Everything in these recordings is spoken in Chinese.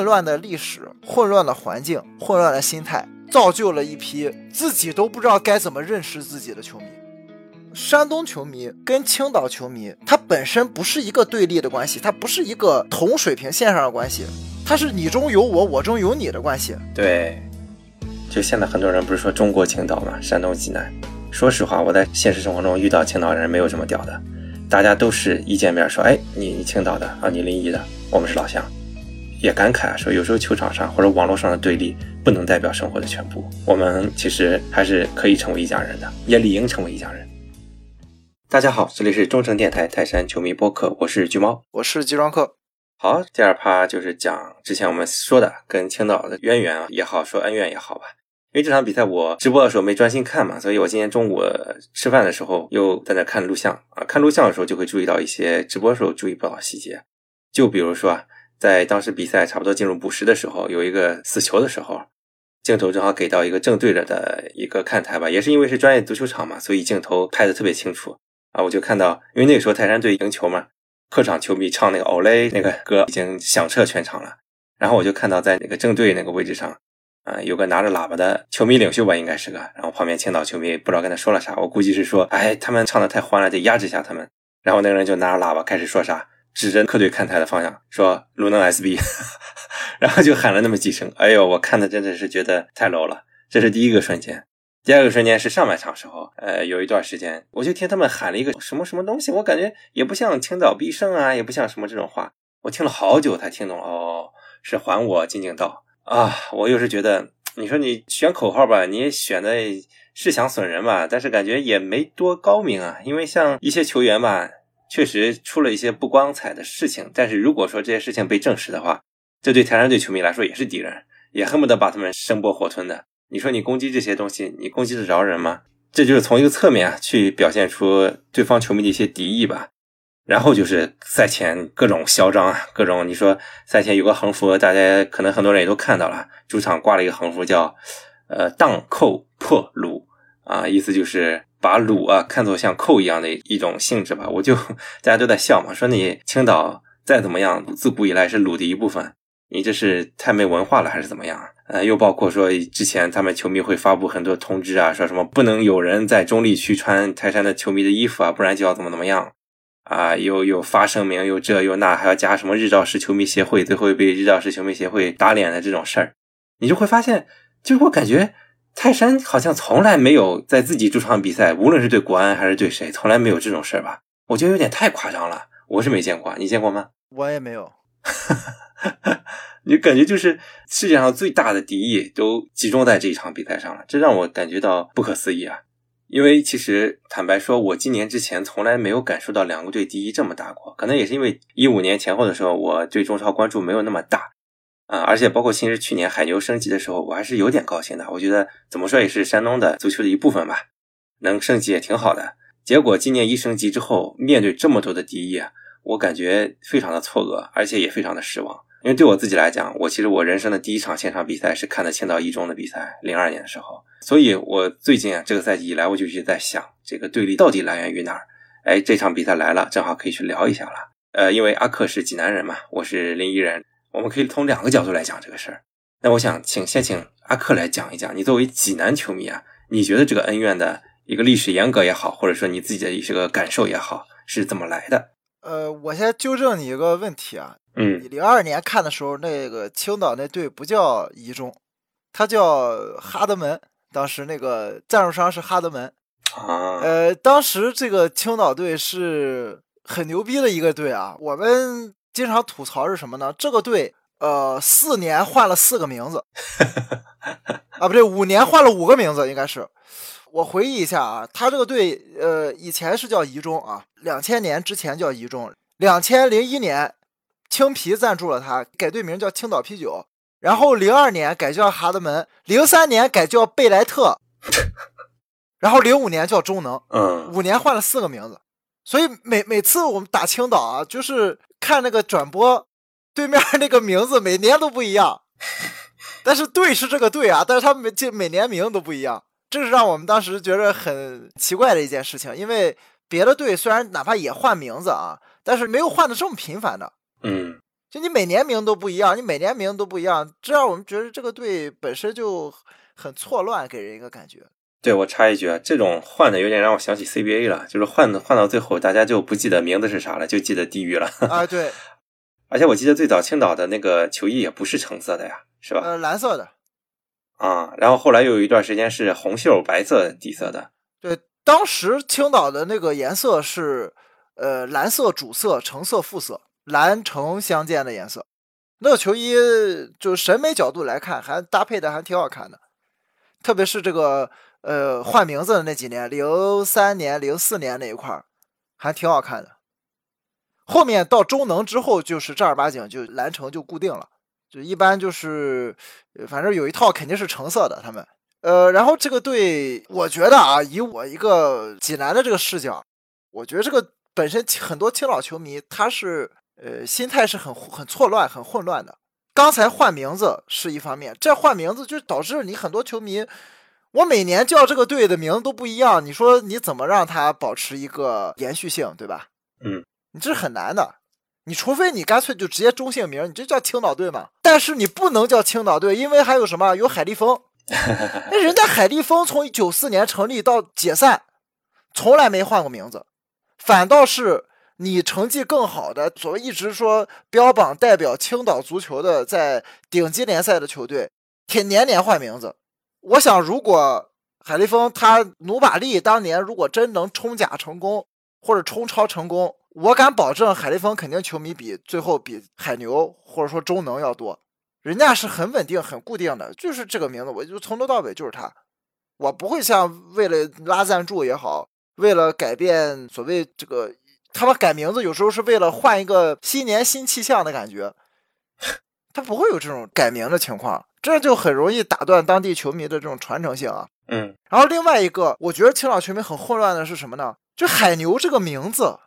混乱的历史、混乱的环境、混乱的心态，造就了一批自己都不知道该怎么认识自己的球迷。山东球迷跟青岛球迷，它本身不是一个对立的关系，它不是一个同水平线上的关系，它是你中有我，我中有你的关系。对，就现在很多人不是说中国青岛嘛，山东济南。说实话，我在现实生活中遇到青岛人没有这么屌的，大家都是一见面说，哎，你青岛的啊，你临沂的，我们是老乡。也感慨说，有时候球场上或者网络上的对立不能代表生活的全部，我们其实还是可以成为一家人的，也理应成为一家人。大家好，这里是中诚电台泰山球迷播客，我是橘猫，我是集装客。好，第二趴就是讲之前我们说的跟青岛的渊源也好，说恩怨也好吧。因为这场比赛我直播的时候没专心看嘛，所以我今天中午吃饭的时候又在那看录像啊。看录像的时候就会注意到一些直播时候注意不到细节，就比如说在当时比赛差不多进入补时的时候，有一个死球的时候，镜头正好给到一个正对着的一个看台吧，也是因为是专业足球场嘛，所以镜头拍的特别清楚。啊，我就看到，因为那个时候泰山队赢球嘛，客场球迷唱那个 Ole 那个歌已经响彻全场了。然后我就看到在那个正对那个位置上，啊，有个拿着喇叭的球迷领袖吧，应该是个。然后旁边青岛球迷不知道跟他说了啥，我估计是说，哎，他们唱的太欢了，得压制一下他们。然后那个人就拿着喇叭开始说啥，指着客队看台的方向说鲁能 SB，然后就喊了那么几声。哎呦，我看的真的是觉得太 low 了。这是第一个瞬间。第二个瞬间是上半场时候，呃，有一段时间，我就听他们喊了一个什么什么东西，我感觉也不像青岛必胜啊，也不像什么这种话，我听了好久才听懂，哦，是还我金井道啊！我又是觉得，你说你选口号吧，你也选的是想损人吧，但是感觉也没多高明啊，因为像一些球员吧，确实出了一些不光彩的事情，但是如果说这些事情被证实的话，这对泰山队球迷来说也是敌人，也恨不得把他们生剥活吞的。你说你攻击这些东西，你攻击得着人吗？这就是从一个侧面啊，去表现出对方球迷的一些敌意吧。然后就是赛前各种嚣张啊，各种你说赛前有个横幅，大家可能很多人也都看到了，主场挂了一个横幅，叫呃“荡寇破鲁”啊，意思就是把鲁啊看作像寇一样的一种性质吧。我就大家都在笑嘛，说你青岛再怎么样，自古以来是鲁的一部分，你这是太没文化了还是怎么样？呃，又包括说之前他们球迷会发布很多通知啊，说什么不能有人在中立区穿泰山的球迷的衣服啊，不然就要怎么怎么样啊，又又发声明，又这又那，还要加什么日照市球迷协会，最后被日照市球迷协会打脸的这种事儿，你就会发现，就是我感觉泰山好像从来没有在自己主场比赛，无论是对国安还是对谁，从来没有这种事儿吧？我觉得有点太夸张了，我是没见过，你见过吗？我也没有。你感觉就是世界上最大的敌意都集中在这一场比赛上了，这让我感觉到不可思议啊！因为其实坦白说，我今年之前从来没有感受到两个队敌意这么大过，可能也是因为一五年前后的时候，我对中超关注没有那么大啊，而且包括其实去年海牛升级的时候，我还是有点高兴的，我觉得怎么说也是山东的足球的一部分吧，能升级也挺好的。结果今年一升级之后，面对这么多的敌意啊，我感觉非常的错愕，而且也非常的失望。因为对我自己来讲，我其实我人生的第一场现场比赛是看的青岛一中的比赛，零二年的时候。所以，我最近啊，这个赛季以来，我就一直在想，这个对立到底来源于哪儿？哎，这场比赛来了，正好可以去聊一下了。呃，因为阿克是济南人嘛，我是临沂人，我们可以从两个角度来讲这个事儿。那我想请先请阿克来讲一讲，你作为济南球迷啊，你觉得这个恩怨的一个历史沿革也好，或者说你自己的一些个感受也好，是怎么来的？呃，我先纠正你一个问题啊。嗯，你零二年看的时候，那个青岛那队不叫一中，他叫哈德门。当时那个赞助商是哈德门。啊，呃，当时这个青岛队是很牛逼的一个队啊。我们经常吐槽是什么呢？这个队，呃，四年换了四个名字。啊，不对，五年换了五个名字，应该是。我回忆一下啊，他这个队，呃，以前是叫宜中啊，两千年之前叫宜中，两千零一年。青啤赞助了他，改队名叫青岛啤酒。然后零二年改叫哈德门，零三年改叫贝莱特，然后零五年叫中能。嗯，五年换了四个名字。所以每每次我们打青岛啊，就是看那个转播，对面那个名字每年都不一样。但是队是这个队啊，但是他每这每年名都不一样，这是让我们当时觉得很奇怪的一件事情。因为别的队虽然哪怕也换名字啊，但是没有换的这么频繁的。嗯，就你每年名都不一样，你每年名都不一样，这让我们觉得这个队本身就很错乱，给人一个感觉。对我插一句啊，这种换的有点让我想起 CBA 了，就是换换到最后，大家就不记得名字是啥了，就记得地域了。啊，对。而且我记得最早青岛的那个球衣也不是橙色的呀，是吧？呃，蓝色的。啊，然后后来又有一段时间是红袖白色底色的。对，当时青岛的那个颜色是呃蓝色主色，橙色副色，蓝橙相间的颜色。那个球衣就审美角度来看，还搭配的还挺好看的，特别是这个呃换名字的那几年，零三年、零四年那一块儿还挺好看的。后面到中能之后，就是正儿八经就蓝橙就固定了，就一般就是，反正有一套肯定是橙色的。他们，呃，然后这个队，我觉得啊，以我一个济南的这个视角，我觉得这个本身很多青岛球迷他是，呃，心态是很很错乱、很混乱的。刚才换名字是一方面，这换名字就导致你很多球迷，我每年叫这个队的名字都不一样，你说你怎么让他保持一个延续性，对吧？嗯。你这是很难的，你除非你干脆就直接中性名，你这叫青岛队嘛？但是你不能叫青岛队，因为还有什么？有海力丰，那人家海力丰从九四年成立到解散，从来没换过名字，反倒是你成绩更好的，所谓一直说标榜代表青岛足球的，在顶级联赛的球队，天年年换名字。我想，如果海力丰他努把力，当年如果真能冲甲成功，或者冲超成功。我敢保证，海力丰肯定球迷比最后比海牛或者说中能要多，人家是很稳定、很固定的，就是这个名字，我就从头到尾就是他，我不会像为了拉赞助也好，为了改变所谓这个，他们改名字有时候是为了换一个新年新气象的感觉，他不会有这种改名的情况，这就很容易打断当地球迷的这种传承性啊。嗯，然后另外一个，我觉得青岛球迷很混乱的是什么呢？就海牛这个名字。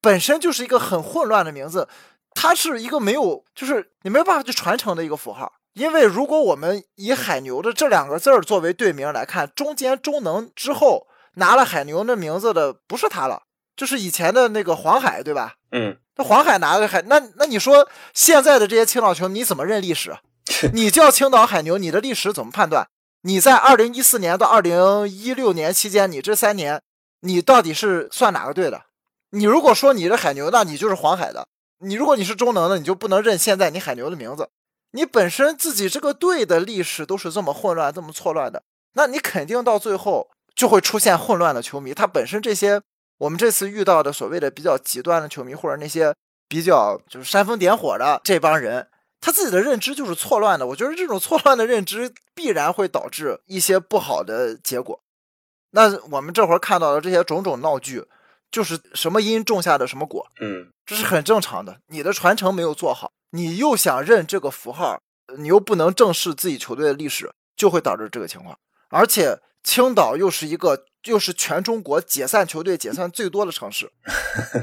本身就是一个很混乱的名字，它是一个没有，就是你没有办法去传承的一个符号。因为如果我们以海牛的这两个字儿作为队名来看，中间中能之后拿了海牛的名字的不是他了，就是以前的那个黄海，对吧？嗯，那黄海拿的海，那那你说现在的这些青岛球你怎么认历史？你叫青岛海牛，你的历史怎么判断？你在二零一四年到二零一六年期间，你这三年你到底是算哪个队的？你如果说你是海牛，那你就是黄海的。你如果你是中能的，你就不能认现在你海牛的名字。你本身自己这个队的历史都是这么混乱、这么错乱的，那你肯定到最后就会出现混乱的球迷。他本身这些我们这次遇到的所谓的比较极端的球迷，或者那些比较就是煽风点火的这帮人，他自己的认知就是错乱的。我觉得这种错乱的认知必然会导致一些不好的结果。那我们这会儿看到的这些种种闹剧。就是什么因种下的什么果，嗯，这是很正常的。你的传承没有做好，你又想认这个符号，你又不能正视自己球队的历史，就会导致这个情况。而且青岛又是一个，又是全中国解散球队解散最多的城市，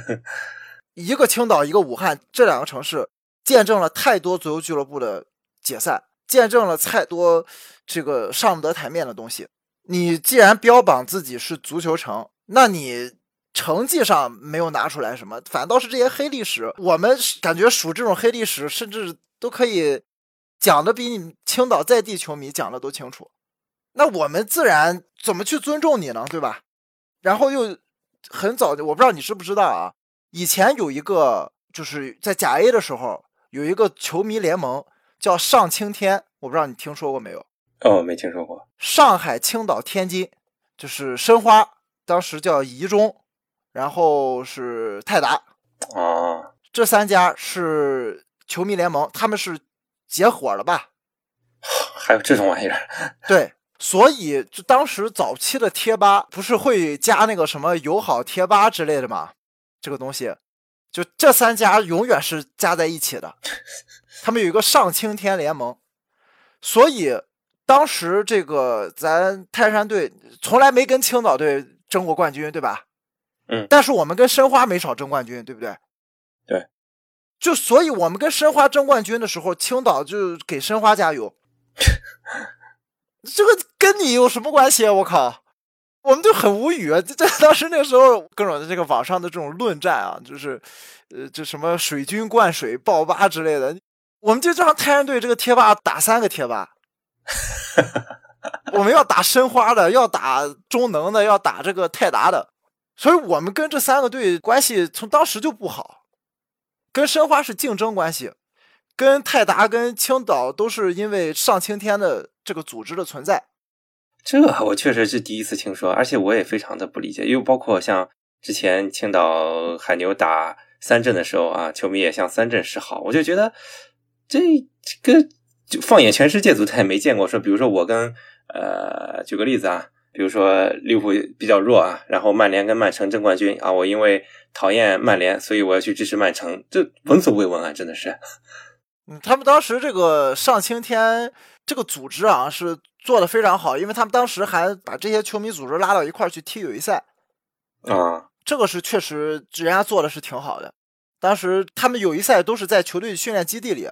一个青岛，一个武汉，这两个城市见证了太多足球俱乐部的解散，见证了太多这个上不得台面的东西。你既然标榜自己是足球城，那你。成绩上没有拿出来什么，反倒是这些黑历史，我们感觉数这种黑历史，甚至都可以讲的比你青岛在地球迷讲的都清楚。那我们自然怎么去尊重你呢？对吧？然后又很早，我不知道你知不知道啊？以前有一个就是在甲 A 的时候，有一个球迷联盟叫上青天，我不知道你听说过没有？哦，没听说过。上海、青岛、天津，就是申花，当时叫宜中。然后是泰达，哦，这三家是球迷联盟，他们是结伙了吧？还有这种玩意儿？对，所以就当时早期的贴吧不是会加那个什么友好贴吧之类的嘛？这个东西，就这三家永远是加在一起的。他们有一个上青天联盟，所以当时这个咱泰山队从来没跟青岛队争过冠军，对吧？嗯，但是我们跟申花没少争冠军，对不对？对，就所以我们跟申花争冠军的时候，青岛就给申花加油。这个跟你有什么关系啊？我靠！我们就很无语啊。这这 当时那个时候各种的这个网上的这种论战啊，就是呃，这什么水军灌水爆吧之类的，我们就让泰山队这个贴吧打三个贴吧。我们要打申花的，要打中能的，要打这个泰达的，所以我们跟这三个队关系从当时就不好。跟申花是竞争关系，跟泰达、跟青岛都是因为上青天的这个组织的存在。这我确实是第一次听说，而且我也非常的不理解，因为包括像之前青岛海牛打三镇的时候啊，球迷也向三镇示好，我就觉得这这个就放眼全世界足坛也没见过说，比如说我跟。呃，举个例子啊，比如说利物浦比较弱啊，然后曼联跟曼城争冠军啊，我因为讨厌曼联，所以我要去支持曼城，这闻所未闻啊，真的是。嗯，他们当时这个上青天这个组织啊，是做的非常好，因为他们当时还把这些球迷组织拉到一块儿去踢友谊赛啊，这个是确实人家做的是挺好的。当时他们友谊赛都是在球队训练基地里。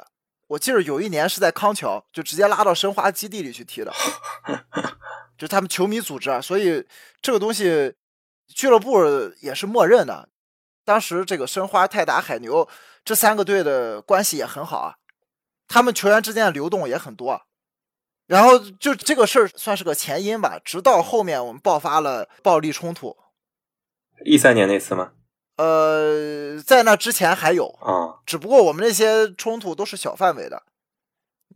我记得有一年是在康桥，就直接拉到申花基地里去踢的，就他们球迷组织啊，所以这个东西俱乐部也是默认的。当时这个申花、泰达、海牛这三个队的关系也很好啊，他们球员之间的流动也很多。然后就这个事儿算是个前因吧，直到后面我们爆发了暴力冲突，一三年那次吗？呃，在那之前还有啊，只不过我们那些冲突都是小范围的。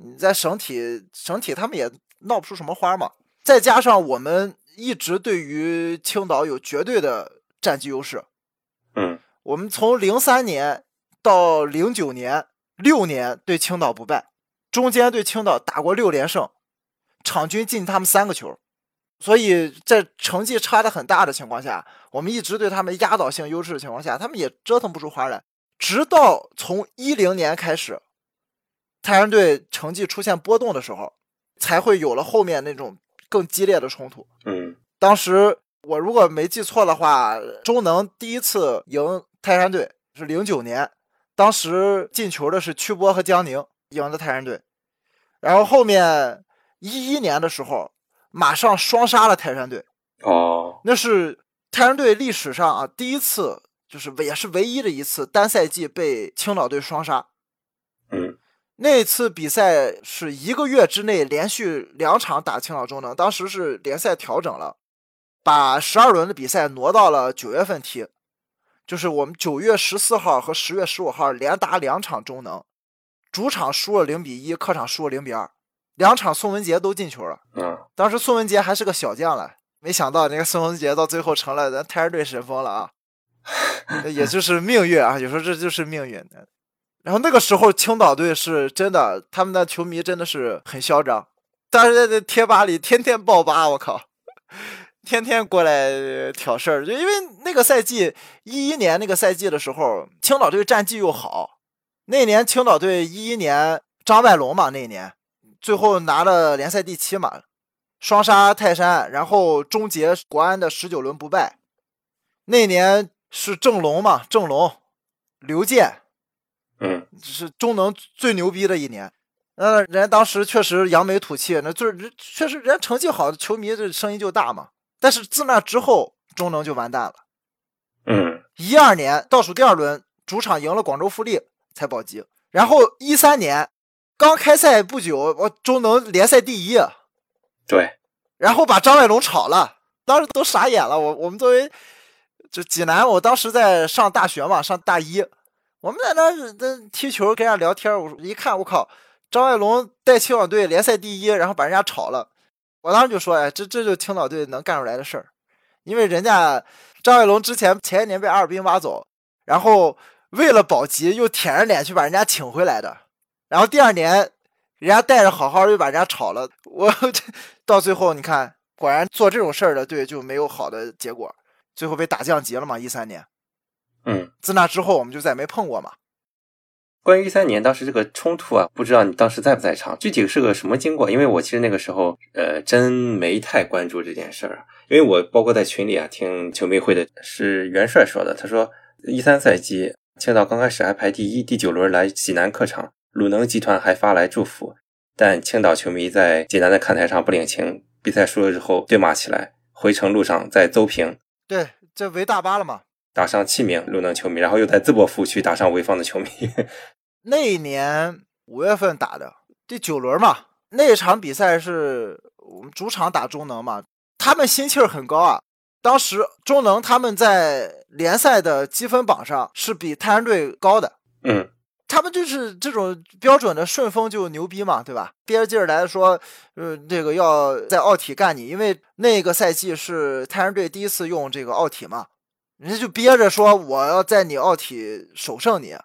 你在省体，省体他们也闹不出什么花嘛。再加上我们一直对于青岛有绝对的战绩优势。嗯，我们从零三年到零九年六年对青岛不败，中间对青岛打过六连胜，场均进他们三个球。所以在成绩差的很大的情况下，我们一直对他们压倒性优势的情况下，他们也折腾不出花来。直到从一零年开始，泰山队成绩出现波动的时候，才会有了后面那种更激烈的冲突。嗯，当时我如果没记错的话，中能第一次赢泰山队是零九年，当时进球的是曲波和江宁赢的泰山队，然后后面一一年的时候。马上双杀了泰山队，哦，那是泰山队历史上啊第一次，就是也是唯一的一次单赛季被青岛队双杀。嗯，那次比赛是一个月之内连续两场打青岛中能，当时是联赛调整了，把十二轮的比赛挪到了九月份踢，就是我们九月十四号和十月十五号连打两场中能，主场输了零比一，客场输了零比二。两场宋文杰都进球了，嗯，当时宋文杰还是个小将了，没想到那个宋文杰到最后成了咱泰山队神锋了啊，也就是命运啊，有时候这就是命运。然后那个时候青岛队是真的，他们的球迷真的是很嚣张，但是在这贴吧里天天爆吧，我靠，天天过来挑事儿，就因为那个赛季一一年那个赛季的时候，青岛队战绩又好，那年青岛队一一年张外龙嘛，那年。最后拿了联赛第七嘛，双杀泰山，然后终结国安的十九轮不败。那年是郑龙嘛，郑龙、刘健，嗯，是中能最牛逼的一年。那，人家当时确实扬眉吐气，那就是确实人家成绩好，球迷这声音就大嘛。但是自那之后，中能就完蛋了。嗯，一二年倒数第二轮主场赢了广州富力才保级，然后一三年。刚开赛不久，我中能联赛第一，对，然后把张外龙炒了，当时都傻眼了。我我们作为就济南，我当时在上大学嘛，上大一，我们在那那踢球跟人家聊天，我一看，我靠，张外龙带青岛队联赛第一，然后把人家炒了。我当时就说，哎，这这就青岛队能干出来的事儿，因为人家张外龙之前前一年被阿尔滨挖走，然后为了保级又舔着脸去把人家请回来的。然后第二年，人家带着好好的又把人家炒了。我到最后，你看，果然做这种事儿的队就没有好的结果，最后被打降级了嘛。一三年，嗯，自那之后我们就再没碰过嘛。关于一三年当时这个冲突啊，不知道你当时在不在场，具体是个什么经过？因为我其实那个时候呃真没太关注这件事儿，因为我包括在群里啊听球迷会的是元帅说的，他说一三赛季青岛刚开始还排第一，第九轮来济南客场。鲁能集团还发来祝福，但青岛球迷在济南的看台上不领情。比赛输了之后对骂起来，回程路上在邹平，对，这围大巴了嘛。打上七名鲁能球迷，然后又在淄博服务区打上潍坊的球迷。那一年五月份打的第九轮嘛，那场比赛是我们主场打中能嘛，他们心气儿很高啊。当时中能他们在联赛的积分榜上是比泰山队高的，嗯，他们就是这种标准的顺风就牛逼嘛，对吧？憋着劲儿来说，呃，这个要在奥体干你，因为那个赛季是泰山队第一次用这个奥体嘛。人家就憋着说，我要在你奥体首胜你，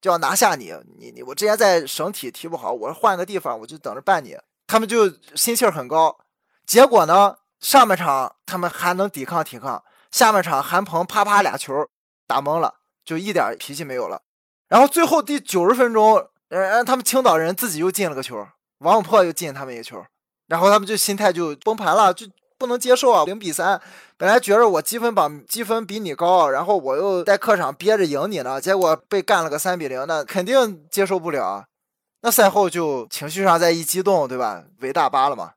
就要拿下你。你你我之前在省体踢不好，我换个地方，我就等着办你。他们就心气儿很高。结果呢，上半场他们还能抵抗抵抗，下半场韩鹏啪啪俩球打懵了，就一点脾气没有了。然后最后第九十分钟，呃，他们青岛人自己又进了个球，王永珀又进他们一个球，然后他们就心态就崩盘了，就。不能接受啊！零比三，本来觉着我积分榜积分比你高，然后我又在客场憋着赢你呢，结果被干了个三比零，那肯定接受不了。那赛后就情绪上再一激动，对吧？围大巴了嘛。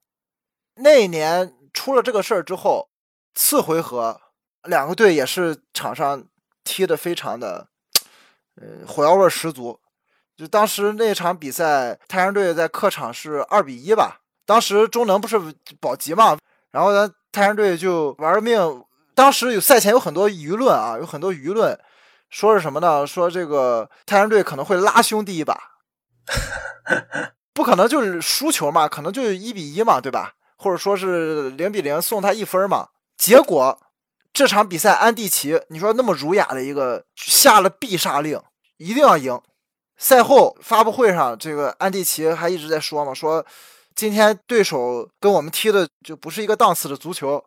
那一年出了这个事儿之后，次回合两个队也是场上踢的非常的，呃，火药味十足。就当时那场比赛，太阳队在客场是二比一吧？当时中能不是保级嘛？然后咱泰山队就玩命，当时有赛前有很多舆论啊，有很多舆论说是什么呢？说这个泰山队可能会拉兄弟一把，不可能就是输球嘛，可能就一比一嘛，对吧？或者说是零比零送他一分嘛。结果这场比赛安蒂奇，你说那么儒雅的一个下了必杀令，一定要赢。赛后发布会上，这个安蒂奇还一直在说嘛，说。今天对手跟我们踢的就不是一个档次的足球，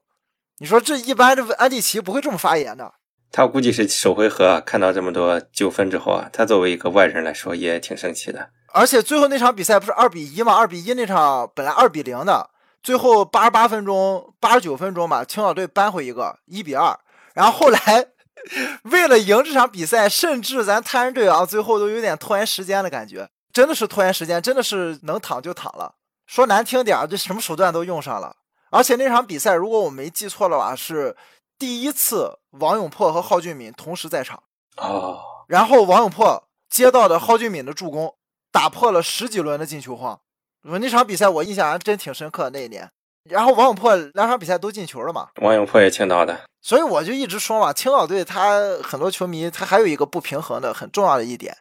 你说这一般这安蒂奇不会这么发言的。他估计是首回合看到这么多纠纷之后啊，他作为一个外人来说也挺生气的。而且最后那场比赛不是二比一吗？二比一那场本来二比零的，最后八十八分钟、八十九分钟吧，青岛队扳回一个一比二。然后后来 为了赢这场比赛，甚至咱泰山队啊，最后都有点拖延时间的感觉，真的是拖延时间，真的是能躺就躺了。说难听点儿，这什么手段都用上了。而且那场比赛，如果我没记错的话，是第一次王永珀和蒿俊闵同时在场。哦。然后王永珀接到的蒿俊闵的助攻，打破了十几轮的进球荒。我那场比赛我印象还真挺深刻。那一年，然后王永珀两场比赛都进球了嘛？王永珀也青岛的。所以我就一直说嘛，青岛队他很多球迷他还有一个不平衡的很重要的一点，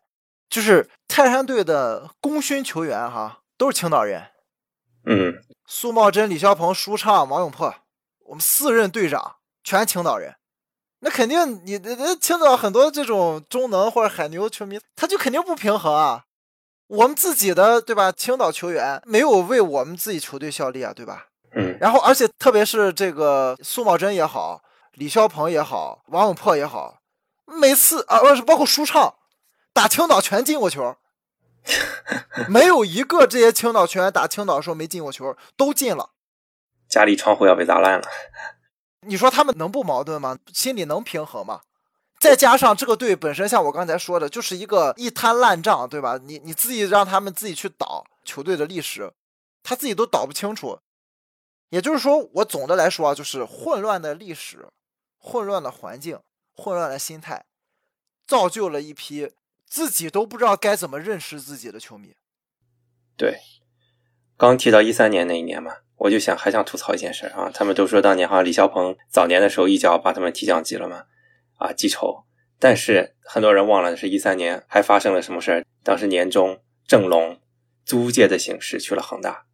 就是泰山队的功勋球员哈都是青岛人。嗯，苏茂贞、李霄鹏、舒畅、王永珀，我们四任队长全青岛人，那肯定你那青岛很多这种中能或者海牛球迷，他就肯定不平衡啊。我们自己的对吧？青岛球员没有为我们自己球队效力啊，对吧？嗯。然后，而且特别是这个苏茂贞也好，李霄鹏也好，王永珀也好，每次啊，不是包括舒畅，打青岛全进过球。没有一个这些青岛球员打青岛的时候没进过球，都进了。家里窗户要被砸烂了。你说他们能不矛盾吗？心里能平衡吗？再加上这个队本身，像我刚才说的，就是一个一摊烂账，对吧？你你自己让他们自己去倒球队的历史，他自己都倒不清楚。也就是说，我总的来说啊，就是混乱的历史、混乱的环境、混乱的心态，造就了一批。自己都不知道该怎么认识自己的球迷。对，刚提到一三年那一年嘛，我就想还想吐槽一件事啊。他们都说当年好像李霄鹏早年的时候一脚把他们踢降级了嘛，啊记仇。但是很多人忘了是一三年还发生了什么事儿。当时年中郑龙租借的形式去了恒大，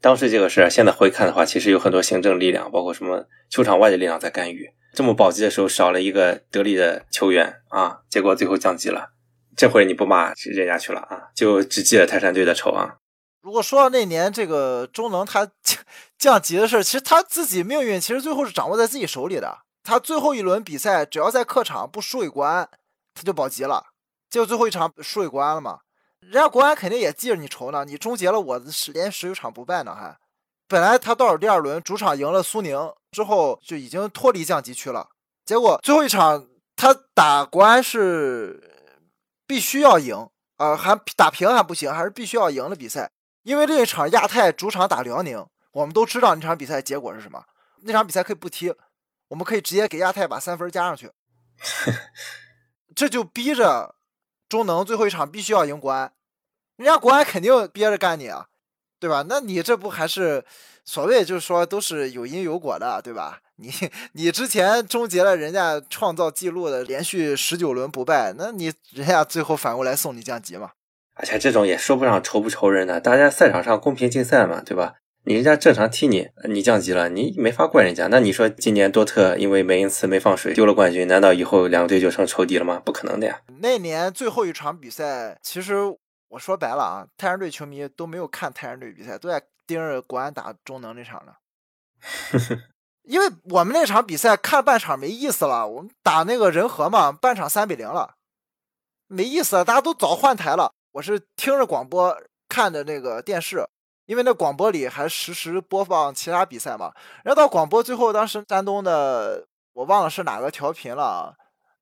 当时这个事儿现在回看的话，其实有很多行政力量，包括什么球场外的力量在干预。这么保级的时候少了一个得力的球员啊，结果最后降级了。这回你不骂人家去了啊，就只记了泰山队的仇啊。如果说到那年这个中能他降级的事，其实他自己命运其实最后是掌握在自己手里的。他最后一轮比赛只要在客场不输给国安，他就保级了。结果最后一场输给国安了嘛，人家国安肯定也记着你仇呢。你终结了我十连十九场不败呢，还本来他倒数第二轮主场赢了苏宁之后就已经脱离降级区了。结果最后一场他打国安是。必须要赢啊，还打平还不行，还是必须要赢的比赛。因为另一场亚太主场打辽宁，我们都知道那场比赛结果是什么。那场比赛可以不踢，我们可以直接给亚太把三分加上去。这就逼着中能最后一场必须要赢国安，人家国安肯定憋着干你啊，对吧？那你这不还是所谓就是说都是有因有果的，对吧？你 你之前终结了人家创造记录的连续十九轮不败，那你人家最后反过来送你降级嘛？而且这种也说不上仇不仇人的，大家赛场上公平竞赛嘛，对吧？你人家正常踢你，你降级了，你没法怪人家。那你说今年多特因为梅因茨没放水丢了冠军，难道以后两个队就成仇敌了吗？不可能的呀。那年最后一场比赛，其实我说白了啊，泰山队球迷都没有看泰山队比赛，都在盯着国安打中能那场呢。因为我们那场比赛看半场没意思了，我们打那个人和嘛，半场三比零了，没意思了，大家都早换台了。我是听着广播看的那个电视。因为那广播里还实时播放其他比赛嘛，然后到广播最后，当时山东的我忘了是哪个调频了，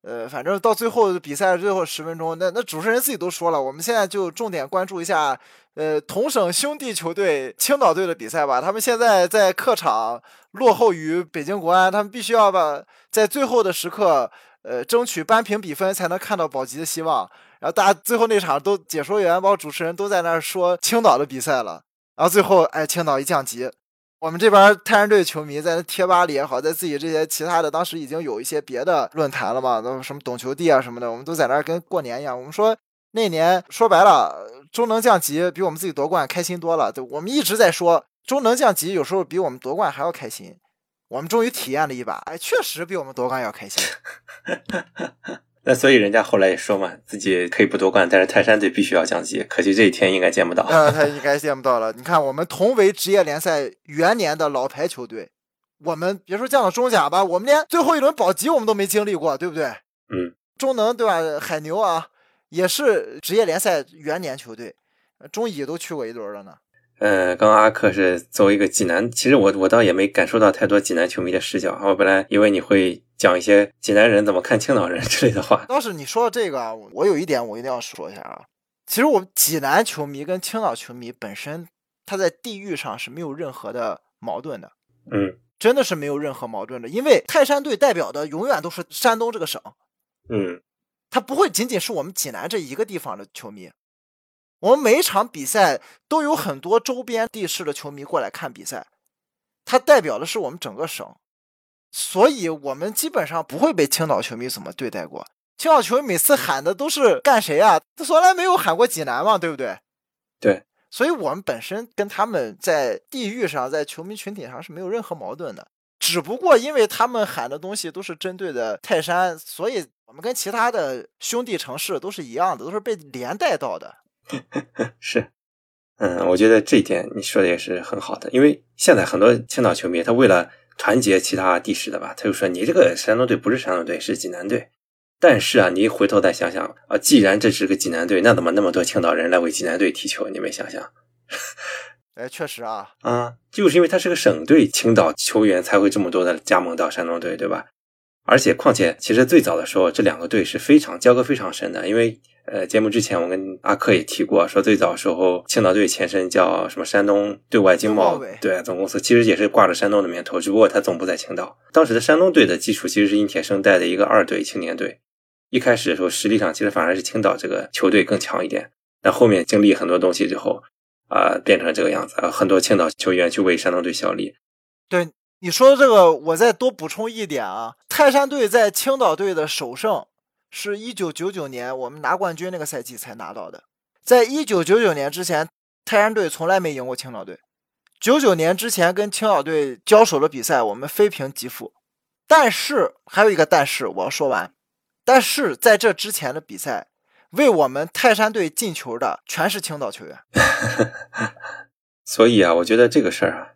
呃，反正到最后比赛最后十分钟，那那主持人自己都说了，我们现在就重点关注一下，呃，同省兄弟球队青岛队的比赛吧，他们现在在客场落后于北京国安，他们必须要把在最后的时刻，呃，争取扳平比分才能看到保级的希望。然后大家最后那场都解说员包括主持人都在那儿说青岛的比赛了。然后最后，哎，青岛一降级，我们这边泰山队球迷在贴吧里也好，在自己这些其他的，当时已经有一些别的论坛了嘛，都什么懂球帝啊什么的，我们都在那儿跟过年一样。我们说那年说白了，中能降级比我们自己夺冠开心多了。对，我们一直在说中能降级，有时候比我们夺冠还要开心。我们终于体验了一把，哎，确实比我们夺冠要开心。那所以人家后来也说嘛，自己可以不夺冠，但是泰山队必须要降级。可惜这一天应该见不到。呃，他应该见不到了。你看，我们同为职业联赛元年的老牌球队，我们别说降到中甲吧，我们连最后一轮保级我们都没经历过，对不对？嗯。中能对吧？海牛啊，也是职业联赛元年球队，中乙都去过一轮了呢。呃，刚刚阿克是作为一个济南，其实我我倒也没感受到太多济南球迷的视角。我本来以为你会讲一些济南人怎么看青岛人之类的话。倒是你说到这个，我有一点我一定要说一下啊。其实我们济南球迷跟青岛球迷本身，他在地域上是没有任何的矛盾的。嗯，真的是没有任何矛盾的，因为泰山队代表的永远都是山东这个省。嗯，他不会仅仅是我们济南这一个地方的球迷。我们每一场比赛都有很多周边地市的球迷过来看比赛，它代表的是我们整个省，所以我们基本上不会被青岛球迷怎么对待过。青岛球迷每次喊的都是干谁啊？他从来没有喊过济南嘛，对不对？对，所以我们本身跟他们在地域上，在球迷群体上是没有任何矛盾的，只不过因为他们喊的东西都是针对的泰山，所以我们跟其他的兄弟城市都是一样的，都是被连带到的。是，嗯，我觉得这一点你说的也是很好的，因为现在很多青岛球迷，他为了团结其他地市的吧，他就说你这个山东队不是山东队，是济南队。但是啊，你回头再想想啊，既然这是个济南队，那怎么那么多青岛人来为济南队踢球？你们想想？哎，确实啊，啊，就是因为他是个省队，青岛球员才会这么多的加盟到山东队，对吧？而且，况且，其实最早的时候，这两个队是非常交割非常深的，因为。呃，节目之前我跟阿克也提过，说最早时候青岛队前身叫什么山东对外经贸对总公司，其实也是挂着山东的名头，只不过它总部在青岛。当时的山东队的基础其实是殷铁生带的一个二队青年队，一开始的时候实力上其实反而是青岛这个球队更强一点，但后面经历很多东西之后，啊，变成这个样子啊，很多青岛球员去为山东队效力。对你说的这个，我再多补充一点啊，泰山队在青岛队的首胜。是一九九九年我们拿冠军那个赛季才拿到的，在一九九九年之前，泰山队从来没赢过青岛队。九九年之前跟青岛队交手的比赛，我们非平即负。但是还有一个但是，我要说完。但是在这之前的比赛，为我们泰山队进球的全是青岛球员。所以啊，我觉得这个事儿啊。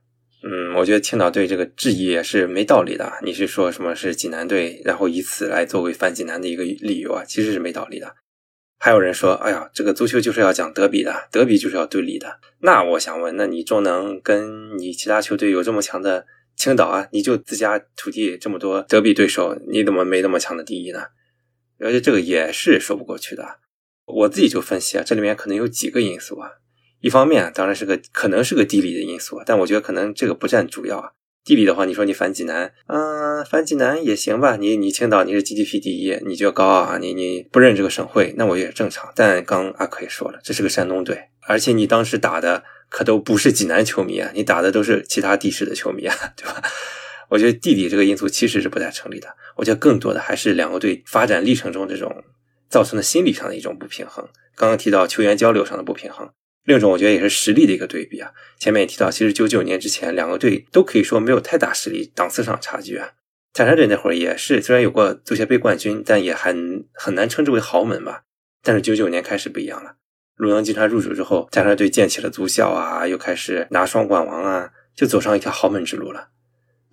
嗯，我觉得青岛队这个质疑也是没道理的。你是说什么是济南队，然后以此来作为反济南的一个理由啊？其实是没道理的。还有人说，哎呀，这个足球就是要讲德比的，德比就是要对立的。那我想问，那你中能跟你其他球队有这么强的青岛啊？你就自家土地这么多德比对手，你怎么没那么强的第一呢？而且这个也是说不过去的。我自己就分析啊，这里面可能有几个因素啊。一方面当然是个可能是个地理的因素，但我觉得可能这个不占主要啊。地理的话，你说你反济南，嗯，反济南也行吧。你你青岛你是 GDP 第一，你就高啊，你你不认这个省会，那我也正常。但刚阿奎说了，这是个山东队，而且你当时打的可都不是济南球迷啊，你打的都是其他地市的球迷啊，对吧？我觉得地理这个因素其实是不太成立的。我觉得更多的还是两个队发展历程中这种造成的心理上的一种不平衡。刚刚提到球员交流上的不平衡。另一种，我觉得也是实力的一个对比啊。前面也提到，其实九九年之前，两个队都可以说没有太大实力档次上差距啊。泰山队那会儿也是，虽然有过足协杯冠军，但也很很难称之为豪门吧。但是九九年开始不一样了，鲁能集团入主之后，泰山队建起了足校啊，又开始拿双冠王啊，就走上一条豪门之路了。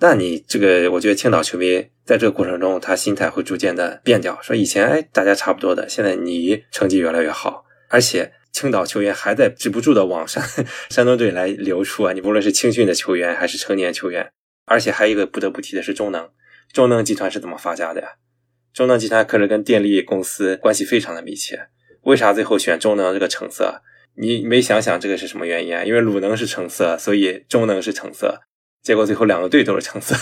那你这个，我觉得青岛球迷在这个过程中，他心态会逐渐的变掉，说以前哎大家差不多的，现在你成绩越来越好，而且。青岛球员还在止不住的往山 山东队来流出啊！你不论是青训的球员还是成年球员，而且还有一个不得不提的是中能，中能集团是怎么发家的呀？中能集团可是跟电力公司关系非常的密切。为啥最后选中能这个橙色？你没想想这个是什么原因啊？因为鲁能是橙色，所以中能是橙色。结果最后两个队都是橙色。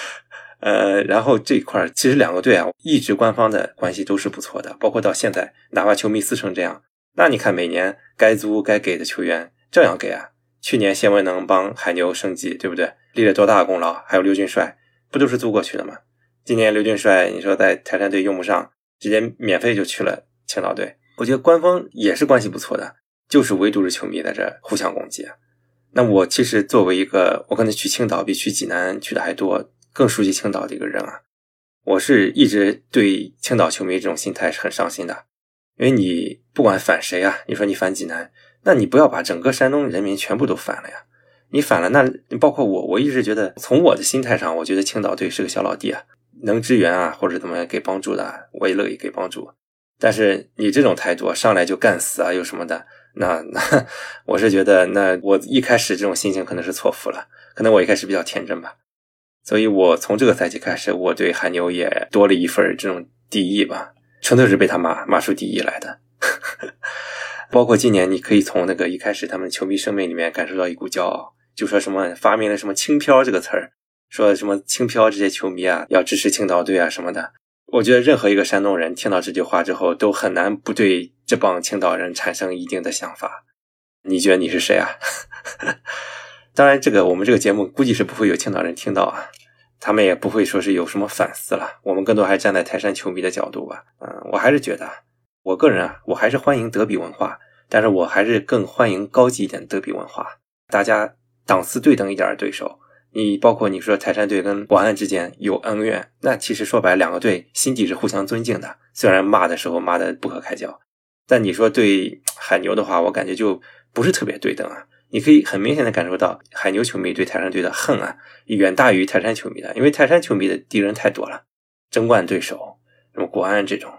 呃，然后这一块其实两个队啊，一直官方的关系都是不错的，包括到现在，哪怕球迷撕成这样。那你看，每年该租该给的球员照样给啊。去年谢文能帮海牛升级，对不对？立了多大功劳？还有刘俊帅，不都是租过去的吗？今年刘俊帅，你说在泰山队用不上，直接免费就去了青岛队。我觉得官方也是关系不错的，就是唯独是球迷在这互相攻击。那我其实作为一个，我可能去青岛比去济南去的还多，更熟悉青岛的一个人啊，我是一直对青岛球迷这种心态是很伤心的。因为你不管反谁啊，你说你反济南，那你不要把整个山东人民全部都反了呀！你反了，那包括我，我一直觉得从我的心态上，我觉得青岛队是个小老弟啊，能支援啊或者怎么样给帮助的，我也乐意给帮助。但是你这种态度，上来就干死啊，又什么的，那那我是觉得，那我一开始这种心情可能是错付了，可能我一开始比较天真吧，所以我从这个赛季开始，我对海牛也多了一份这种敌意吧。纯粹是被他骂骂出敌意来的，包括今年，你可以从那个一开始他们球迷声明里面感受到一股骄傲，就说什么发明了什么“轻飘”这个词儿，说什么“轻飘”这些球迷啊要支持青岛队啊什么的。我觉得任何一个山东人听到这句话之后，都很难不对这帮青岛人产生一定的想法。你觉得你是谁啊？当然，这个我们这个节目估计是不会有青岛人听到啊。他们也不会说是有什么反思了，我们更多还是站在泰山球迷的角度吧。嗯，我还是觉得，我个人啊，我还是欢迎德比文化，但是我还是更欢迎高级一点的德比文化，大家档次对等一点的对手。你包括你说泰山队跟国安之间有恩怨，那其实说白，两个队心底是互相尊敬的，虽然骂的时候骂的不可开交，但你说对海牛的话，我感觉就不是特别对等啊。你可以很明显的感受到海牛球迷对泰山队的恨啊，远大于泰山球迷的，因为泰山球迷的敌人太多了，争冠对手，什么国安这种，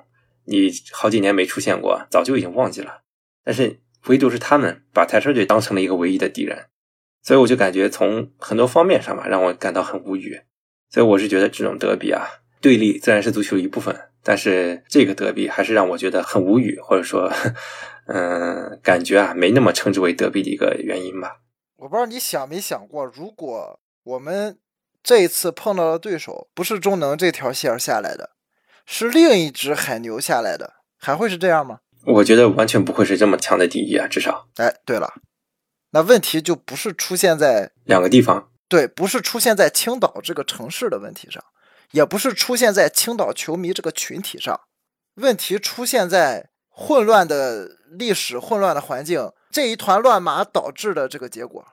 你好几年没出现过，早就已经忘记了。但是唯独是他们把泰山队当成了一个唯一的敌人，所以我就感觉从很多方面上吧，让我感到很无语。所以我是觉得这种德比啊，对立自然是足球一部分，但是这个德比还是让我觉得很无语，或者说。嗯，感觉啊，没那么称之为德比的一个原因吧。我不知道你想没想过，如果我们这一次碰到的对手不是中能这条线下来的，是另一只海牛下来的，还会是这样吗？我觉得完全不会是这么强的敌意啊，至少。哎，对了，那问题就不是出现在两个地方，对，不是出现在青岛这个城市的问题上，也不是出现在青岛球迷这个群体上，问题出现在。混乱的历史，混乱的环境，这一团乱麻导致的这个结果，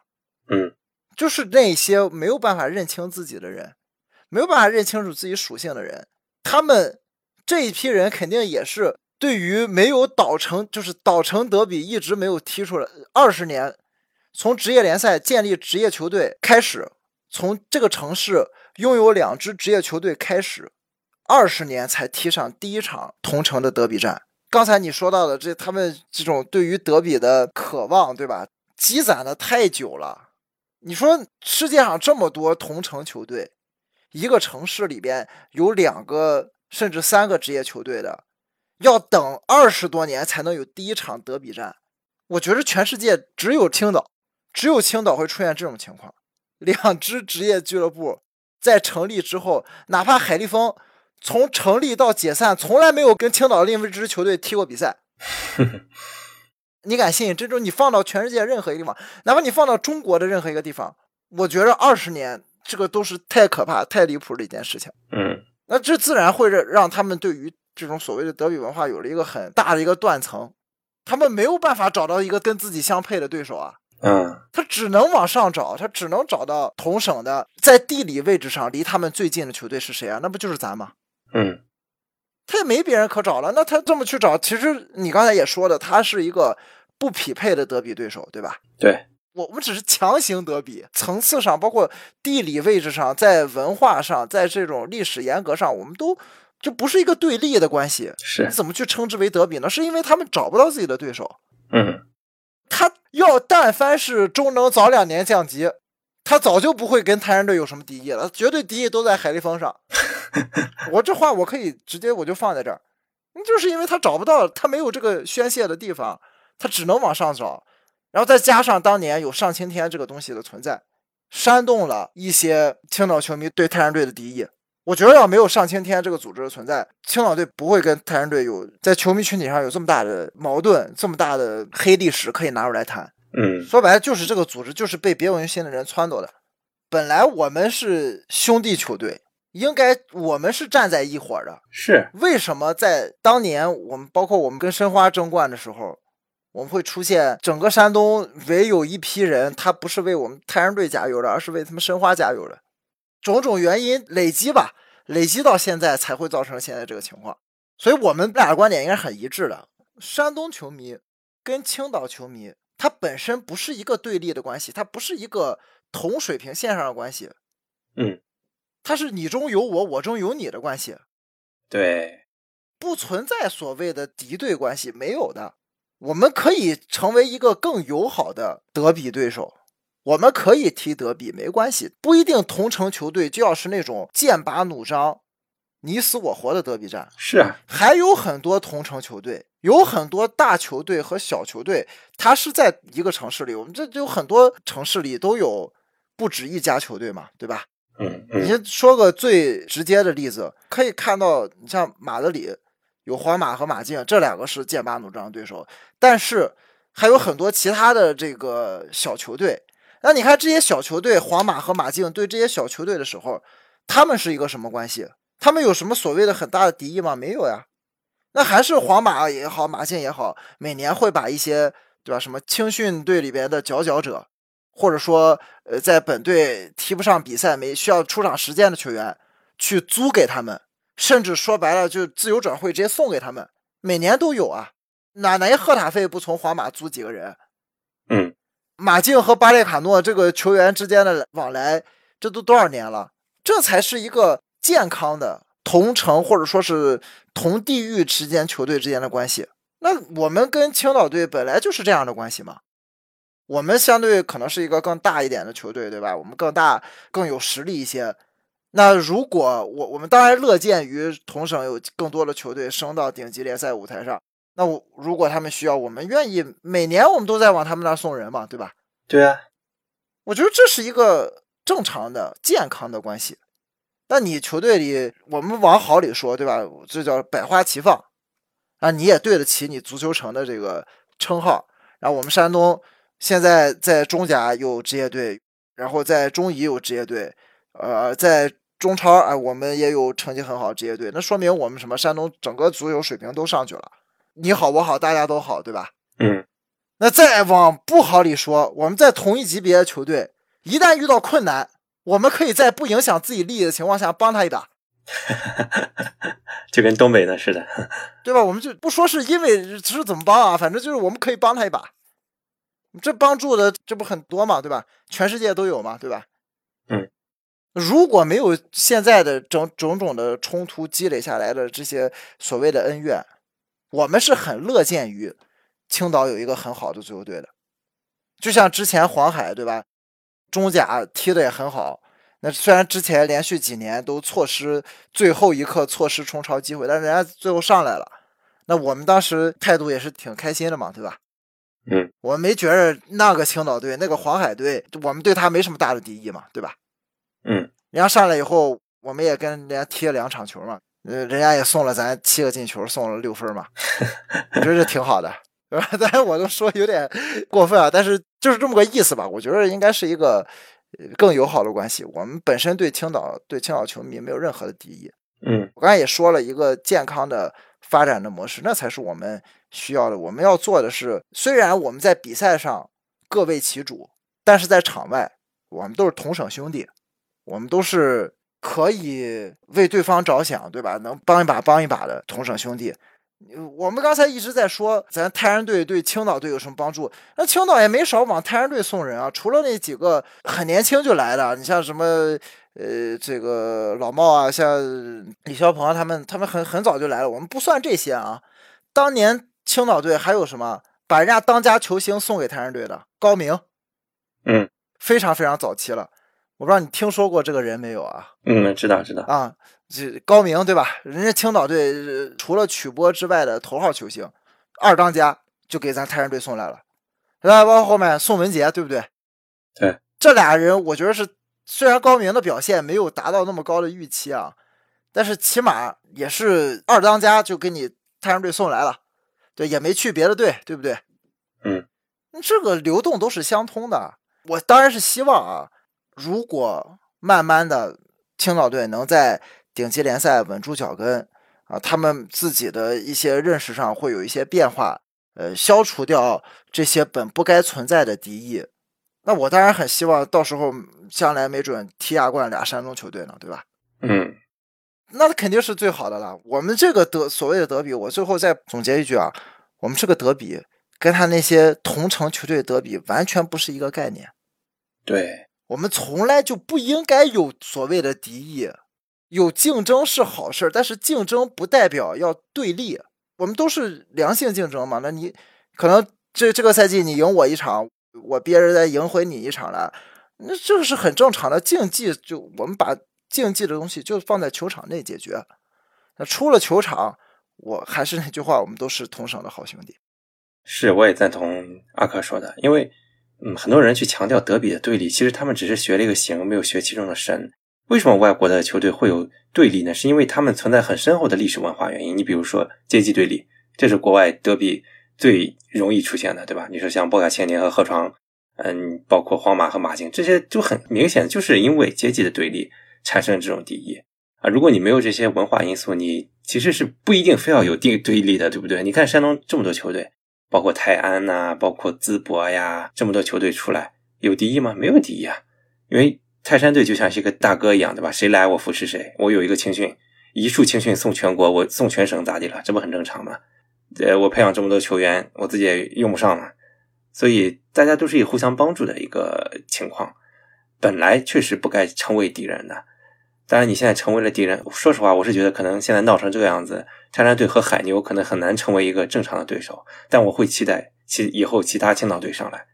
嗯，就是那些没有办法认清自己的人，没有办法认清楚自己属性的人，他们这一批人肯定也是对于没有岛城，就是岛城德比一直没有踢出来二十年，从职业联赛建立职业球队开始，从这个城市拥有两支职业球队开始，二十年才踢上第一场同城的德比战。刚才你说到的这，他们这种对于德比的渴望，对吧？积攒的太久了。你说世界上这么多同城球队，一个城市里边有两个甚至三个职业球队的，要等二十多年才能有第一场德比战。我觉得全世界只有青岛，只有青岛会出现这种情况。两支职业俱乐部在成立之后，哪怕海力丰从成立到解散，从来没有跟青岛另一支球队踢过比赛。你敢信？这种你放到全世界任何一个地方，哪怕你放到中国的任何一个地方，我觉着二十年这个都是太可怕、太离谱的一件事情。嗯，那这自然会让让他们对于这种所谓的德比文化有了一个很大的一个断层，他们没有办法找到一个跟自己相配的对手啊。嗯，他只能往上找，他只能找到同省的，在地理位置上离他们最近的球队是谁啊？那不就是咱吗？嗯，他也没别人可找了。那他这么去找，其实你刚才也说的，他是一个不匹配的德比对手，对吧？对，我我们只是强行德比，层次上，包括地理位置上，在文化上，在这种历史严格上，我们都就不是一个对立的关系。是你，怎么去称之为德比呢？是因为他们找不到自己的对手。嗯，他要但凡是中能早两年降级，他早就不会跟泰山队有什么敌意了，绝对敌意都在海力丰上。我这话我可以直接我就放在这儿，就是因为他找不到，他没有这个宣泄的地方，他只能往上找，然后再加上当年有上青天这个东西的存在，煽动了一些青岛球迷对泰山队的敌意。我觉得要没有上青天这个组织的存在，青岛队不会跟泰山队有在球迷群体上有这么大的矛盾，这么大的黑历史可以拿出来谈。嗯，说白了就是这个组织就是被别有用心的人撺掇的。本来我们是兄弟球队，应该我们是站在一伙儿的。是，为什么在当年我们包括我们跟申花争冠的时候，我们会出现整个山东唯有一批人，他不是为我们泰山队加油的，而是为他们申花加油的。种种原因累积吧，累积到现在才会造成现在这个情况。所以我们俩的观点应该很一致的。山东球迷跟青岛球迷，它本身不是一个对立的关系，它不是一个同水平线上的关系，嗯，它是你中有我，我中有你的关系。对，不存在所谓的敌对关系，没有的。我们可以成为一个更友好的德比对手，我们可以踢德比，没关系，不一定同城球队就要是那种剑拔弩张、你死我活的德比战。是啊，还有很多同城球队，有很多大球队和小球队，它是在一个城市里。我们这就很多城市里都有不止一家球队嘛，对吧？嗯嗯，你先说个最直接的例子，可以看到，你像马德里有皇马和马竞，这两个是剑拔弩张的对手，但是还有很多其他的这个小球队。那你看这些小球队，皇马和马竞对这些小球队的时候，他们是一个什么关系？他们有什么所谓的很大的敌意吗？没有呀。那还是皇马也好，马竞也好，每年会把一些对吧，什么青训队里边的佼佼者，或者说呃，在本队踢不上比赛、没需要出场时间的球员，去租给他们，甚至说白了就自由转会直接送给他们，每年都有啊。哪哪赫塔费不从皇马租几个人？嗯，马竞和巴列卡诺这个球员之间的往来，这都多少年了？这才是一个健康的同城或者说是同地域之间球队之间的关系。那我们跟青岛队本来就是这样的关系嘛。我们相对可能是一个更大一点的球队，对吧？我们更大、更有实力一些。那如果我我们当然乐见于同省有更多的球队升到顶级联赛舞台上。那我如果他们需要，我们愿意每年我们都在往他们那儿送人嘛，对吧？对啊，我觉得这是一个正常的、健康的关系。那你球队里，我们往好里说，对吧？这叫百花齐放啊！你也对得起你足球城的这个称号。然后我们山东现在在中甲有职业队，然后在中乙有职业队，呃，在中超哎，我们也有成绩很好的职业队。那说明我们什么？山东整个足球水平都上去了。你好，我好，大家都好，对吧？嗯，那再往不好里说，我们在同一级别的球队，一旦遇到困难，我们可以在不影响自己利益的情况下帮他一把，就跟东北的似的。对吧？我们就不说是因为是怎么帮啊，反正就是我们可以帮他一把。这帮助的这不很多嘛，对吧？全世界都有嘛，对吧？嗯。如果没有现在的种种种的冲突积累下来的这些所谓的恩怨，我们是很乐见于青岛有一个很好的足球队的。就像之前黄海，对吧？中甲踢的也很好。那虽然之前连续几年都错失最后一刻错失冲超机会，但是人家最后上来了。那我们当时态度也是挺开心的嘛，对吧？嗯，我没觉着那个青岛队、那个黄海队，我们对他没什么大的敌意嘛，对吧？嗯，人家上来以后，我们也跟人家踢了两场球嘛，呃，人家也送了咱七个进球，送了六分嘛，我觉得这挺好的，对吧？但是我都说有点过分啊，但是就是这么个意思吧。我觉得应该是一个更友好的关系。我们本身对青岛、对青岛球迷没有任何的敌意。嗯，我刚才也说了一个健康的发展的模式，那才是我们需要的。我们要做的是，虽然我们在比赛上各为其主，但是在场外我们都是同省兄弟，我们都是可以为对方着想，对吧？能帮一把帮一把的同省兄弟。我们刚才一直在说，咱泰山队对青岛队有什么帮助？那青岛也没少往泰山队送人啊，除了那几个很年轻就来的，你像什么呃这个老茂啊，像李霄鹏啊，他们他们很很早就来了，我们不算这些啊。当年青岛队还有什么把人家当家球星送给泰山队的高明，嗯，非常非常早期了。我不知道你听说过这个人没有啊？嗯，知道知道啊。这高明对吧？人家青岛队除了曲波之外的头号球星，二当家就给咱泰山队送来了，来包括后面宋文杰，对不对？对，这俩人我觉得是，虽然高明的表现没有达到那么高的预期啊，但是起码也是二当家就给你泰山队送来了，对，也没去别的队，对不对？嗯，这个流动都是相通的。我当然是希望啊，如果慢慢的青岛队能在顶级联赛稳住脚跟啊，他们自己的一些认识上会有一些变化，呃，消除掉这些本不该存在的敌意。那我当然很希望到时候将来没准踢亚冠俩山东球队呢，对吧？嗯，那肯定是最好的了。我们这个德所谓的德比，我最后再总结一句啊，我们这个德比跟他那些同城球队德比完全不是一个概念。对，我们从来就不应该有所谓的敌意。有竞争是好事但是竞争不代表要对立。我们都是良性竞争嘛。那你可能这这个赛季你赢我一场，我别人再赢回你一场了，那这是很正常的竞技。就我们把竞技的东西就放在球场内解决。那出了球场，我还是那句话，我们都是同省的好兄弟。是，我也赞同阿克说的，因为嗯，很多人去强调德比的对立，其实他们只是学了一个形，没有学其中的神。为什么外国的球队会有对立呢？是因为他们存在很深厚的历史文化原因。你比如说阶级对立，这是国外德比最容易出现的，对吧？你说像博卡千年和河床，嗯，包括皇马和马竞，这些就很明显，就是因为阶级的对立产生这种敌意啊。如果你没有这些文化因素，你其实是不一定非要有定对立的，对不对？你看山东这么多球队，包括泰安呐，包括淄博呀，这么多球队出来，有敌意吗？没有敌意啊，因为。泰山队就像是一个大哥一样，对吧？谁来我扶持谁。我有一个青训，一束青训送全国，我送全省咋地了？这不很正常吗？呃，我培养这么多球员，我自己也用不上了，所以大家都是以互相帮助的一个情况。本来确实不该成为敌人的，当然你现在成为了敌人。说实话，我是觉得可能现在闹成这个样子，泰山队和海牛可能很难成为一个正常的对手。但我会期待其以后其他青岛队上来，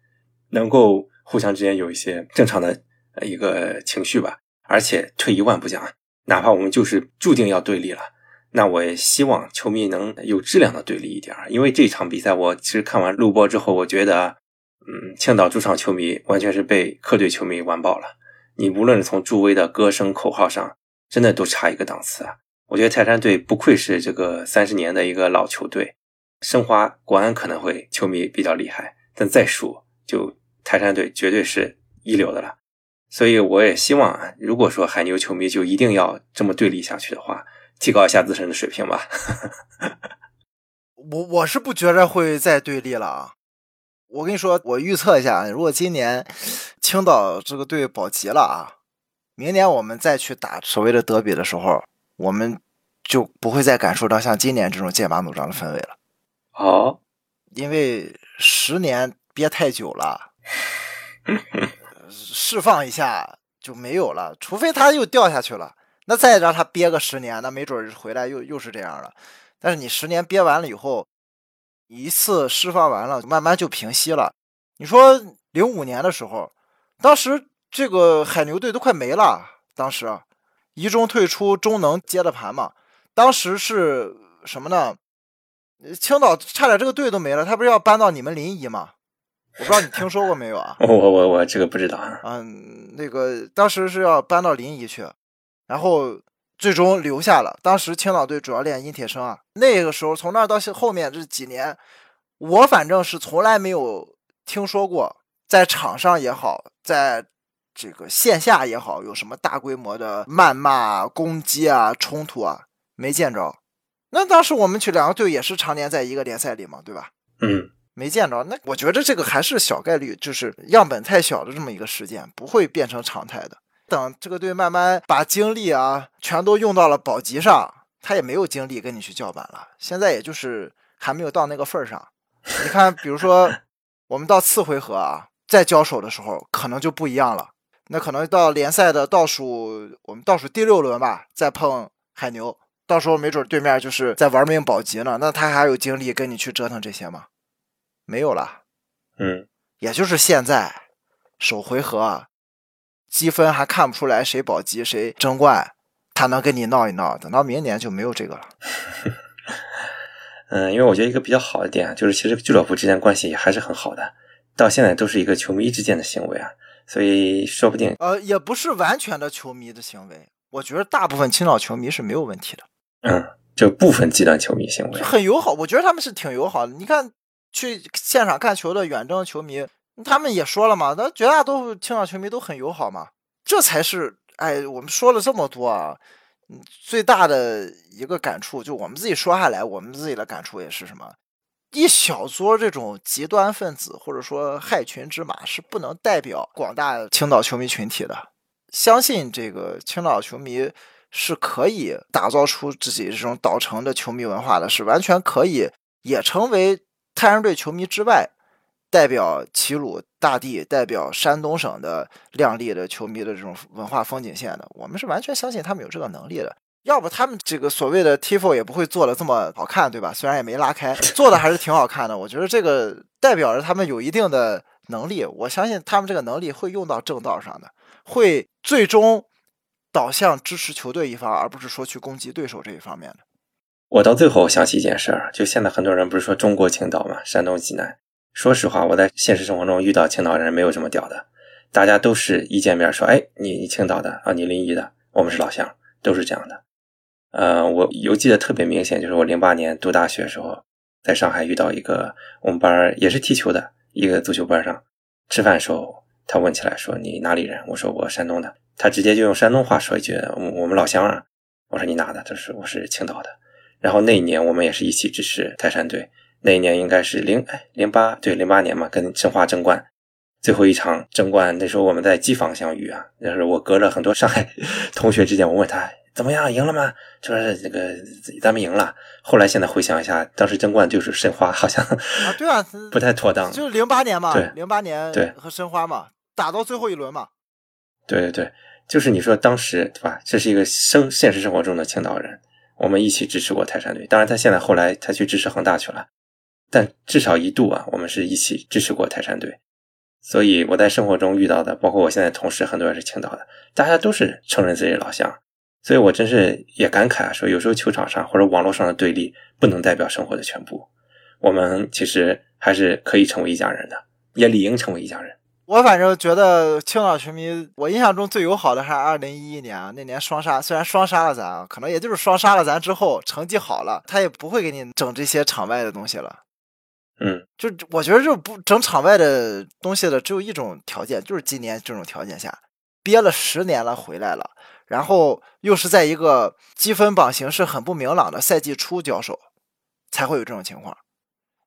能够互相之间有一些正常的。一个情绪吧，而且退一万步讲，哪怕我们就是注定要对立了，那我也希望球迷能有质量的对立一点因为这场比赛，我其实看完录播之后，我觉得，嗯，青岛主场球迷完全是被客队球迷完爆了。你无论是从助威的歌声口号上，真的都差一个档次啊！我觉得泰山队不愧是这个三十年的一个老球队，申花、国安可能会球迷比较厉害，但再数就泰山队绝对是一流的了。所以我也希望，如果说海牛球迷就一定要这么对立下去的话，提高一下自身的水平吧。我我是不觉着会再对立了啊。我跟你说，我预测一下，如果今年青岛这个队保级了啊，明年我们再去打所谓的德比的时候，我们就不会再感受到像今年这种剑拔弩张的氛围了。哦，因为十年憋太久了。释放一下就没有了，除非他又掉下去了，那再让他憋个十年，那没准回来又又是这样了。但是你十年憋完了以后，一次释放完了，慢慢就平息了。你说零五年的时候，当时这个海牛队都快没了，当时一中退出，中能接的盘嘛。当时是什么呢？青岛差点这个队都没了，他不是要搬到你们临沂吗？我不知道你听说过没有啊？我我我我这个不知道啊。嗯，那个当时是要搬到临沂去，然后最终留下了。当时青岛队主要练殷铁生啊，那个时候从那儿到后面这几年，我反正是从来没有听说过，在场上也好，在这个线下也好，有什么大规模的谩骂、攻击啊、冲突啊，没见着。那当时我们去两个队也是常年在一个联赛里嘛，对吧？嗯。没见着，那我觉得这个还是小概率，就是样本太小的这么一个事件，不会变成常态的。等这个队慢慢把精力啊全都用到了保级上，他也没有精力跟你去叫板了。现在也就是还没有到那个份儿上。你看，比如说我们到次回合啊，再交手的时候，可能就不一样了。那可能到联赛的倒数，我们倒数第六轮吧，再碰海牛，到时候没准对面就是在玩命保级呢，那他还有精力跟你去折腾这些吗？没有了，嗯，也就是现在首回合积分还看不出来谁保级谁争冠，他能跟你闹一闹，等到明年就没有这个了。嗯，因为我觉得一个比较好的点就是，其实俱乐部之间关系也还是很好的，到现在都是一个球迷之间的行为啊，所以说不定呃，也不是完全的球迷的行为，我觉得大部分青岛球迷是没有问题的。嗯，就部分极端球迷行为很友好，我觉得他们是挺友好的。你看。去现场看球的远征球迷，他们也说了嘛，那绝大多数青岛球迷都很友好嘛，这才是哎，我们说了这么多啊，嗯最大的一个感触就我们自己说下来，我们自己的感触也是什么？一小撮这种极端分子或者说害群之马是不能代表广大青岛球迷群体的。相信这个青岛球迷是可以打造出自己这种岛城的球迷文化的，是完全可以也成为。泰山队球迷之外，代表齐鲁大地、代表山东省的亮丽的球迷的这种文化风景线的，我们是完全相信他们有这个能力的。要不他们这个所谓的 Tifo 也不会做的这么好看，对吧？虽然也没拉开，做的还是挺好看的。我觉得这个代表着他们有一定的能力，我相信他们这个能力会用到正道上的，会最终导向支持球队一方，而不是说去攻击对手这一方面的。我到最后想起一件事儿，就现在很多人不是说中国青岛嘛，山东济南。说实话，我在现实生活中遇到青岛人没有这么屌的，大家都是一见面说，哎，你你青岛的啊，你临沂的，我们是老乡，都是这样的。呃，我犹记得特别明显，就是我零八年读大学时候，在上海遇到一个我们班也是踢球的一个足球班上，吃饭时候他问起来说你哪里人？我说我山东的，他直接就用山东话说一句我我们老乡啊。我说你哪的？他说我是青岛的。然后那一年我们也是一起支持泰山队。那一年应该是零哎零八对零八年嘛，跟申花争冠，最后一场争冠，那时候我们在机房相遇啊。那时候我隔了很多上海 同学之间，我问他怎么样，赢了吗？就说这个咱们赢了。后来现在回想一下，当时争冠就是申花，好像啊对啊，不太妥当。就是零八年嘛，对零八年对和申花嘛，打到最后一轮嘛。对对对，就是你说当时对吧？这是一个生现实生活中的青岛人。我们一起支持过泰山队，当然他现在后来他去支持恒大去了，但至少一度啊，我们是一起支持过泰山队。所以我在生活中遇到的，包括我现在同事很多人是青岛的，大家都是承认自己老乡。所以我真是也感慨啊，说有时候球场上或者网络上的对立不能代表生活的全部。我们其实还是可以成为一家人的，也理应成为一家人。我反正觉得青岛球迷，我印象中最友好的还是二零一一年啊，那年双杀，虽然双杀了咱啊，可能也就是双杀了咱之后成绩好了，他也不会给你整这些场外的东西了。嗯，就我觉得就不整场外的东西的，只有一种条件，就是今年这种条件下憋了十年了回来了，然后又是在一个积分榜形势很不明朗的赛季初交手，才会有这种情况。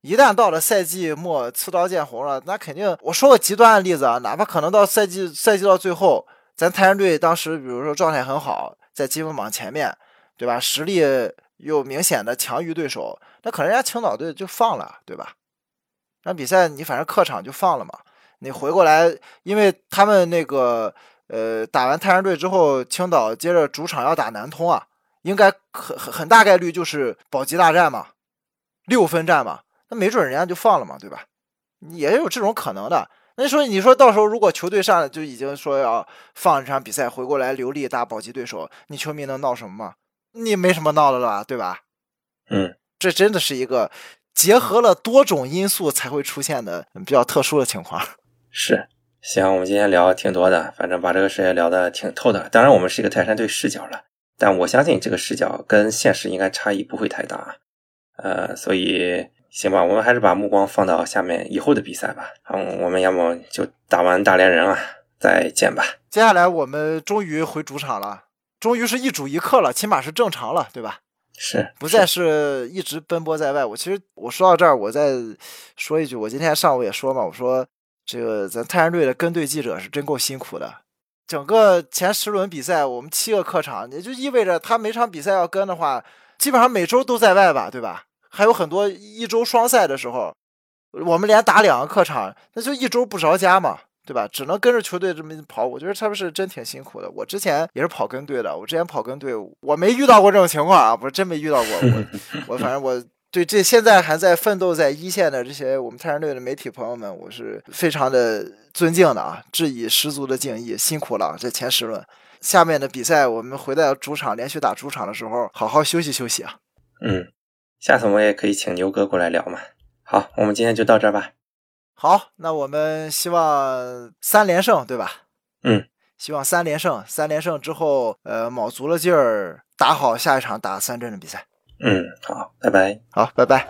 一旦到了赛季末，刺刀见红了，那肯定我说个极端的例子啊，哪怕可能到赛季赛季到最后，咱泰山队当时比如说状态很好，在积分榜前面，对吧？实力又明显的强于对手，那可能人家青岛队就放了，对吧？那比赛你反正客场就放了嘛，你回过来，因为他们那个呃打完泰山队之后，青岛接着主场要打南通啊，应该很很很大概率就是保级大战嘛，六分战嘛。那没准人家就放了嘛，对吧？也有这种可能的。那说你说到时候如果球队上来就已经说要放这场比赛，回过来留力打保级对手，你球迷能闹什么吗？你没什么闹的了，对吧？嗯，这真的是一个结合了多种因素才会出现的比较特殊的情况。是，行，我们今天聊挺多的，反正把这个事也聊得挺透的。当然，我们是一个泰山队视角了，但我相信这个视角跟现实应该差异不会太大。呃，所以行吧，我们还是把目光放到下面以后的比赛吧。嗯，我们要么就打完大连人啊，再见吧。接下来我们终于回主场了，终于是一主一客了，起码是正常了，对吧？是，不再是一直奔波在外。我其实我说到这儿，我再说一句，我今天上午也说嘛，我说这个咱泰山队的跟队记者是真够辛苦的。整个前十轮比赛，我们七个客场，也就意味着他每场比赛要跟的话，基本上每周都在外吧，对吧？还有很多一周双赛的时候，我们连打两个客场，那就一周不着家嘛。对吧？只能跟着球队这么跑，我觉得他们是真挺辛苦的。我之前也是跑跟队的，我之前跑跟队，我没遇到过这种情况啊，不是真没遇到过。我 我反正我对这现在还在奋斗在一线的这些我们泰山队的媒体朋友们，我是非常的尊敬的啊，致以十足的敬意，辛苦了这前十轮。下面的比赛我们回到主场连续打主场的时候，好好休息休息啊。嗯，下次我们也可以请牛哥过来聊嘛。好，我们今天就到这吧。好，那我们希望三连胜对吧？嗯，希望三连胜。三连胜之后，呃，卯足了劲儿打好下一场打三镇的比赛。嗯，好，拜拜。好，拜拜。